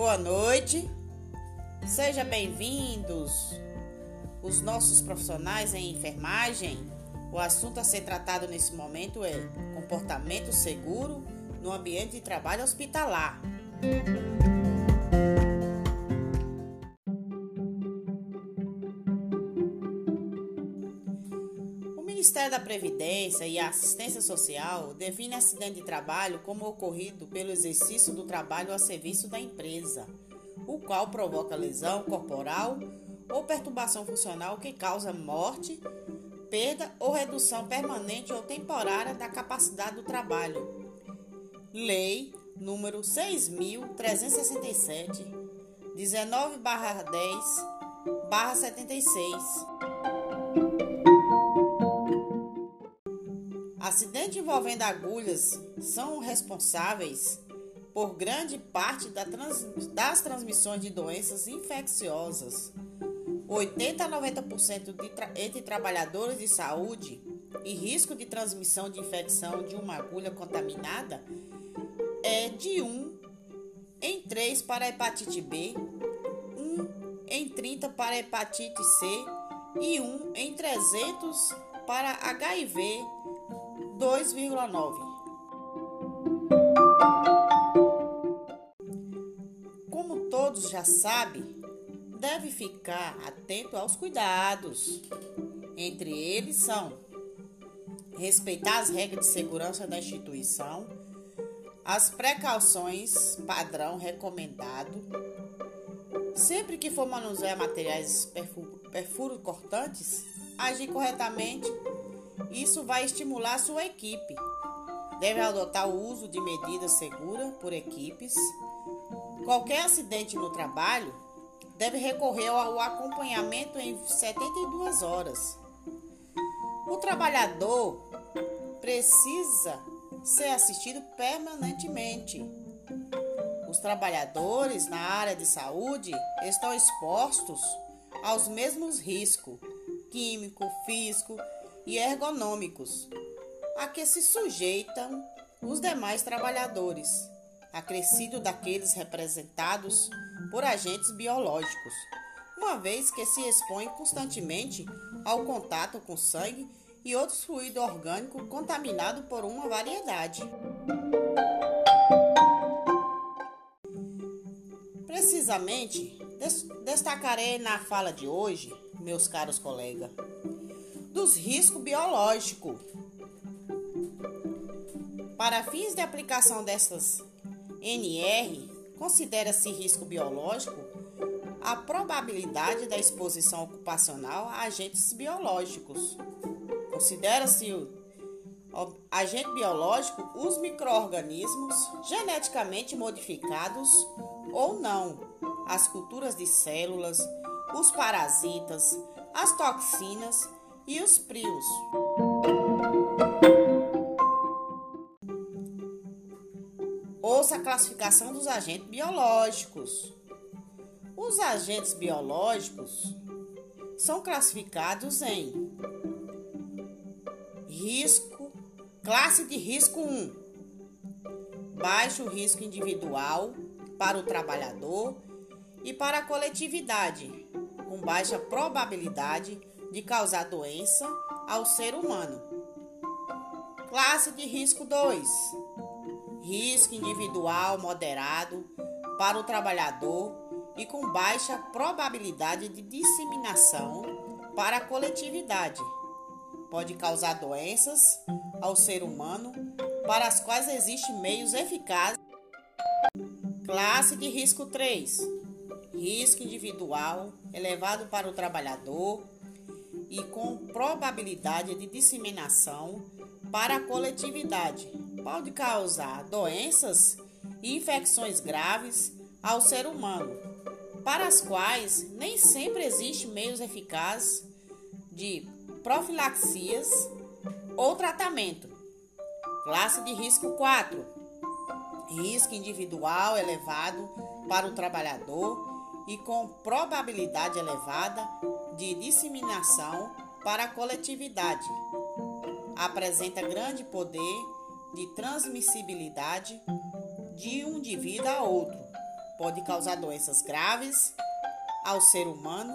Boa noite, seja bem-vindos os nossos profissionais em enfermagem. O assunto a ser tratado nesse momento é comportamento seguro no ambiente de trabalho hospitalar. Ministério da Previdência e Assistência Social define acidente de trabalho como ocorrido pelo exercício do trabalho a serviço da empresa, o qual provoca lesão corporal ou perturbação funcional que causa morte, perda ou redução permanente ou temporária da capacidade do trabalho. Lei número 6367, 19/10/76. Acidentes envolvendo agulhas são responsáveis por grande parte das transmissões de doenças infecciosas. 80 a 90% de tra entre trabalhadores de saúde e risco de transmissão de infecção de uma agulha contaminada é de 1 em 3 para a hepatite B, 1 em 30 para a hepatite C e 1 em 300 para HIV 2,9. Como todos já sabem, deve ficar atento aos cuidados. Entre eles são respeitar as regras de segurança da instituição, as precauções padrão recomendado. Sempre que for manusear materiais perfuro cortantes, agir corretamente. Isso vai estimular sua equipe. Deve adotar o uso de medidas seguras por equipes. Qualquer acidente no trabalho deve recorrer ao acompanhamento em 72 horas. O trabalhador precisa ser assistido permanentemente. Os trabalhadores na área de saúde estão expostos aos mesmos riscos químico, físico e ergonômicos a que se sujeitam os demais trabalhadores, acrescido daqueles representados por agentes biológicos, uma vez que se expõe constantemente ao contato com sangue e outros fluidos orgânicos contaminados por uma variedade. Precisamente, destacarei na fala de hoje, meus caros colegas, dos riscos biológicos. Para fins de aplicação dessas NR, Considera-se risco biológico a probabilidade da exposição ocupacional a agentes biológicos. Considera-se agente biológico os microorganismos geneticamente modificados ou não, as culturas de células, os parasitas, as toxinas e os prios. Ouça a classificação dos agentes biológicos. Os agentes biológicos são classificados em risco, classe de risco 1, baixo risco individual para o trabalhador e para a coletividade, com baixa probabilidade de causar doença ao ser humano. Classe de risco 2, risco individual moderado para o trabalhador e com baixa probabilidade de disseminação para a coletividade. Pode causar doenças ao ser humano para as quais existem meios eficazes. Classe de risco 3. Risco individual elevado para o trabalhador e com probabilidade de disseminação para a coletividade pode causar doenças e infecções graves ao ser humano, para as quais nem sempre existe meios eficazes de profilaxias ou tratamento. Classe de risco 4. Risco individual elevado para o trabalhador e com probabilidade elevada de disseminação para a coletividade. Apresenta grande poder de transmissibilidade de um indivíduo a outro, pode causar doenças graves ao ser humano,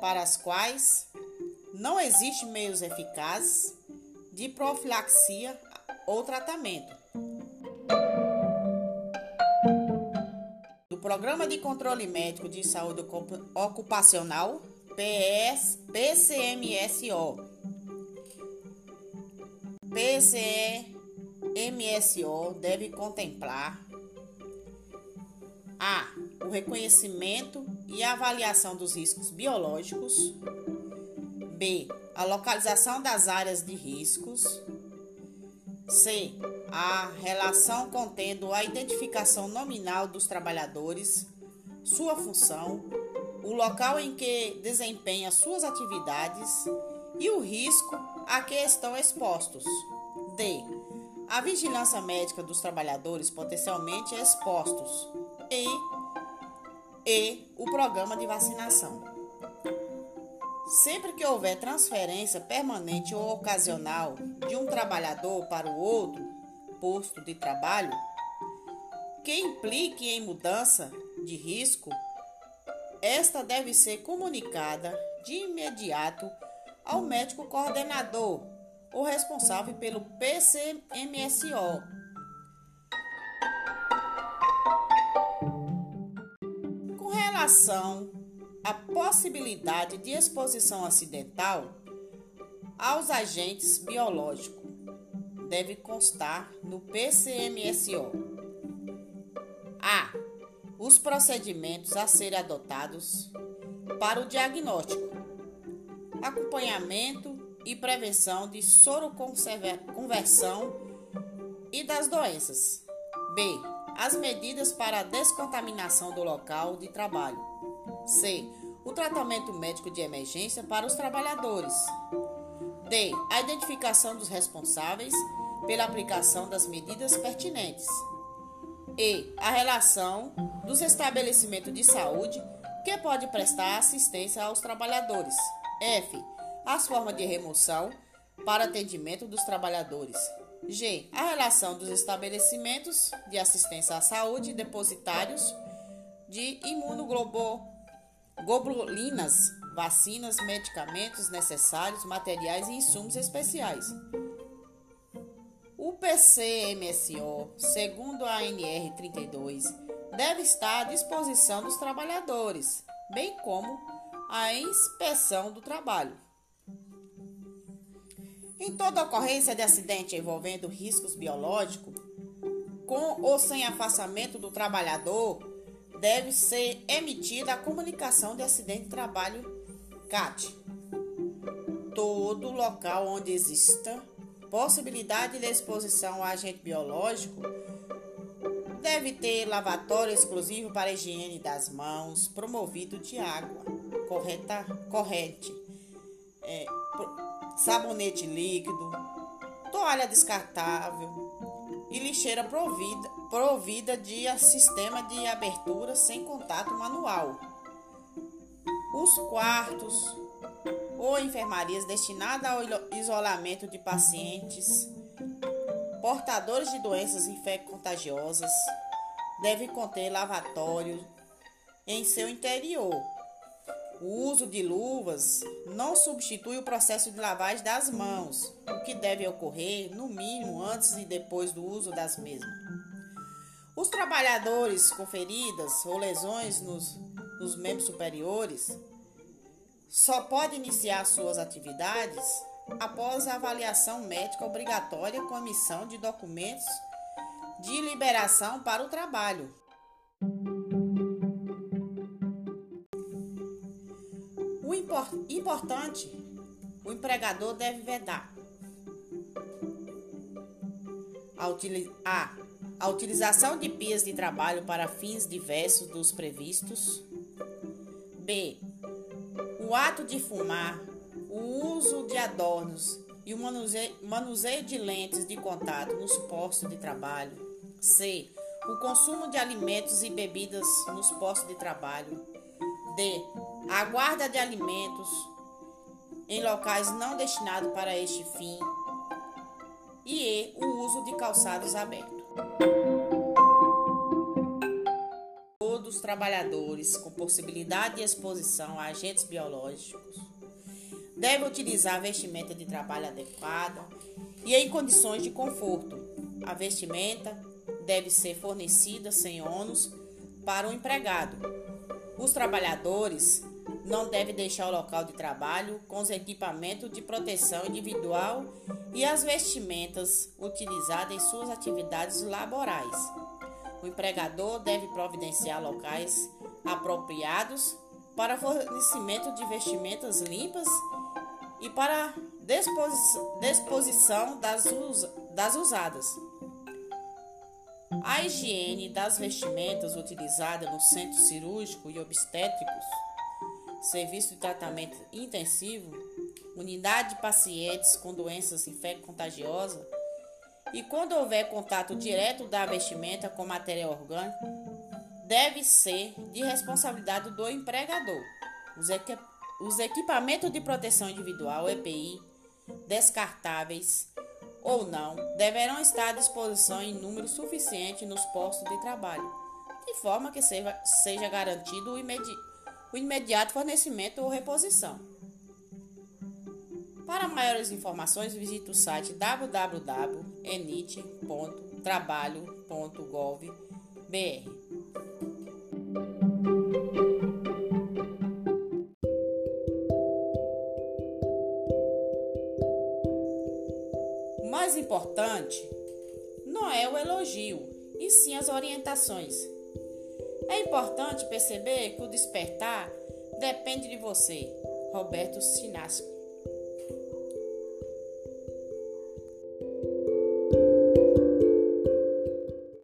para as quais não existe meios eficazes de profilaxia ou tratamento. Programa de Controle Médico de Saúde Ocupacional, PS, PCMSO. PCMSO deve contemplar a. O reconhecimento e avaliação dos riscos biológicos. B. A localização das áreas de riscos. C. A relação contendo a identificação nominal dos trabalhadores, sua função, o local em que desempenha suas atividades e o risco a que estão expostos. D. A vigilância médica dos trabalhadores potencialmente expostos e, e o programa de vacinação. Sempre que houver transferência permanente ou ocasional de um trabalhador para o outro posto de trabalho, que implique em mudança de risco, esta deve ser comunicada de imediato ao médico coordenador ou responsável pelo PCMSO relação à possibilidade de exposição acidental aos agentes biológicos deve constar no PCMSO. A. Os procedimentos a serem adotados para o diagnóstico, acompanhamento e prevenção de soroconversão e das doenças. B as medidas para a descontaminação do local de trabalho. C. O tratamento médico de emergência para os trabalhadores. D. A identificação dos responsáveis pela aplicação das medidas pertinentes. E. A relação dos estabelecimentos de saúde que pode prestar assistência aos trabalhadores. F. As formas de remoção para atendimento dos trabalhadores. G. A relação dos estabelecimentos de assistência à saúde depositários de imunoglobulinas, vacinas, medicamentos necessários, materiais e insumos especiais. O PCMSO, segundo a ANR 32, deve estar à disposição dos trabalhadores, bem como a inspeção do trabalho. Em toda ocorrência de acidente envolvendo riscos biológicos, com ou sem afastamento do trabalhador, deve ser emitida a comunicação de acidente de trabalho CAT. Todo local onde exista possibilidade de exposição a agente biológico deve ter lavatório exclusivo para higiene das mãos, promovido de água correta, corrente. É, sabonete líquido, toalha descartável e lixeira provida, provida de sistema de abertura sem contato manual. Os quartos ou enfermarias destinadas ao isolamento de pacientes portadores de doenças infecto-contagiosas devem conter lavatório em seu interior o uso de luvas não substitui o processo de lavagem das mãos, o que deve ocorrer, no mínimo, antes e depois do uso das mesmas. Os trabalhadores com feridas ou lesões nos, nos membros superiores só podem iniciar suas atividades após a avaliação médica obrigatória com emissão de documentos de liberação para o trabalho. importante, o empregador deve vedar a, a, utilização de pias de trabalho para fins diversos dos previstos. B. O ato de fumar, o uso de adornos e o manuseio, manuseio de lentes de contato nos postos de trabalho. C. O consumo de alimentos e bebidas nos postos de trabalho. D a guarda de alimentos em locais não destinados para este fim e o uso de calçados abertos. Dos trabalhadores com possibilidade de exposição a agentes biológicos. Deve utilizar vestimenta de trabalho adequada e em condições de conforto. A vestimenta deve ser fornecida sem ônus para o empregado. Os trabalhadores não devem deixar o local de trabalho com os equipamentos de proteção individual e as vestimentas utilizadas em suas atividades laborais. O empregador deve providenciar locais apropriados para fornecimento de vestimentas limpas e para disposição das, das usadas. A higiene das vestimentas utilizadas no centro cirúrgico e obstétricos, serviço de tratamento intensivo, unidade de pacientes com doenças infecto-contagiosas e quando houver contato direto da vestimenta com material orgânico, deve ser de responsabilidade do empregador. Os, equi os equipamentos de proteção individual EPI, descartáveis ou não, deverão estar à disposição em número suficiente nos postos de trabalho, de forma que seja, seja garantido o, imedi o imediato fornecimento ou reposição. Para maiores informações, visite o site www.enit.trabalho.gov.br. O mais importante não é o elogio, e sim as orientações. É importante perceber que o despertar depende de você. Roberto Sinasco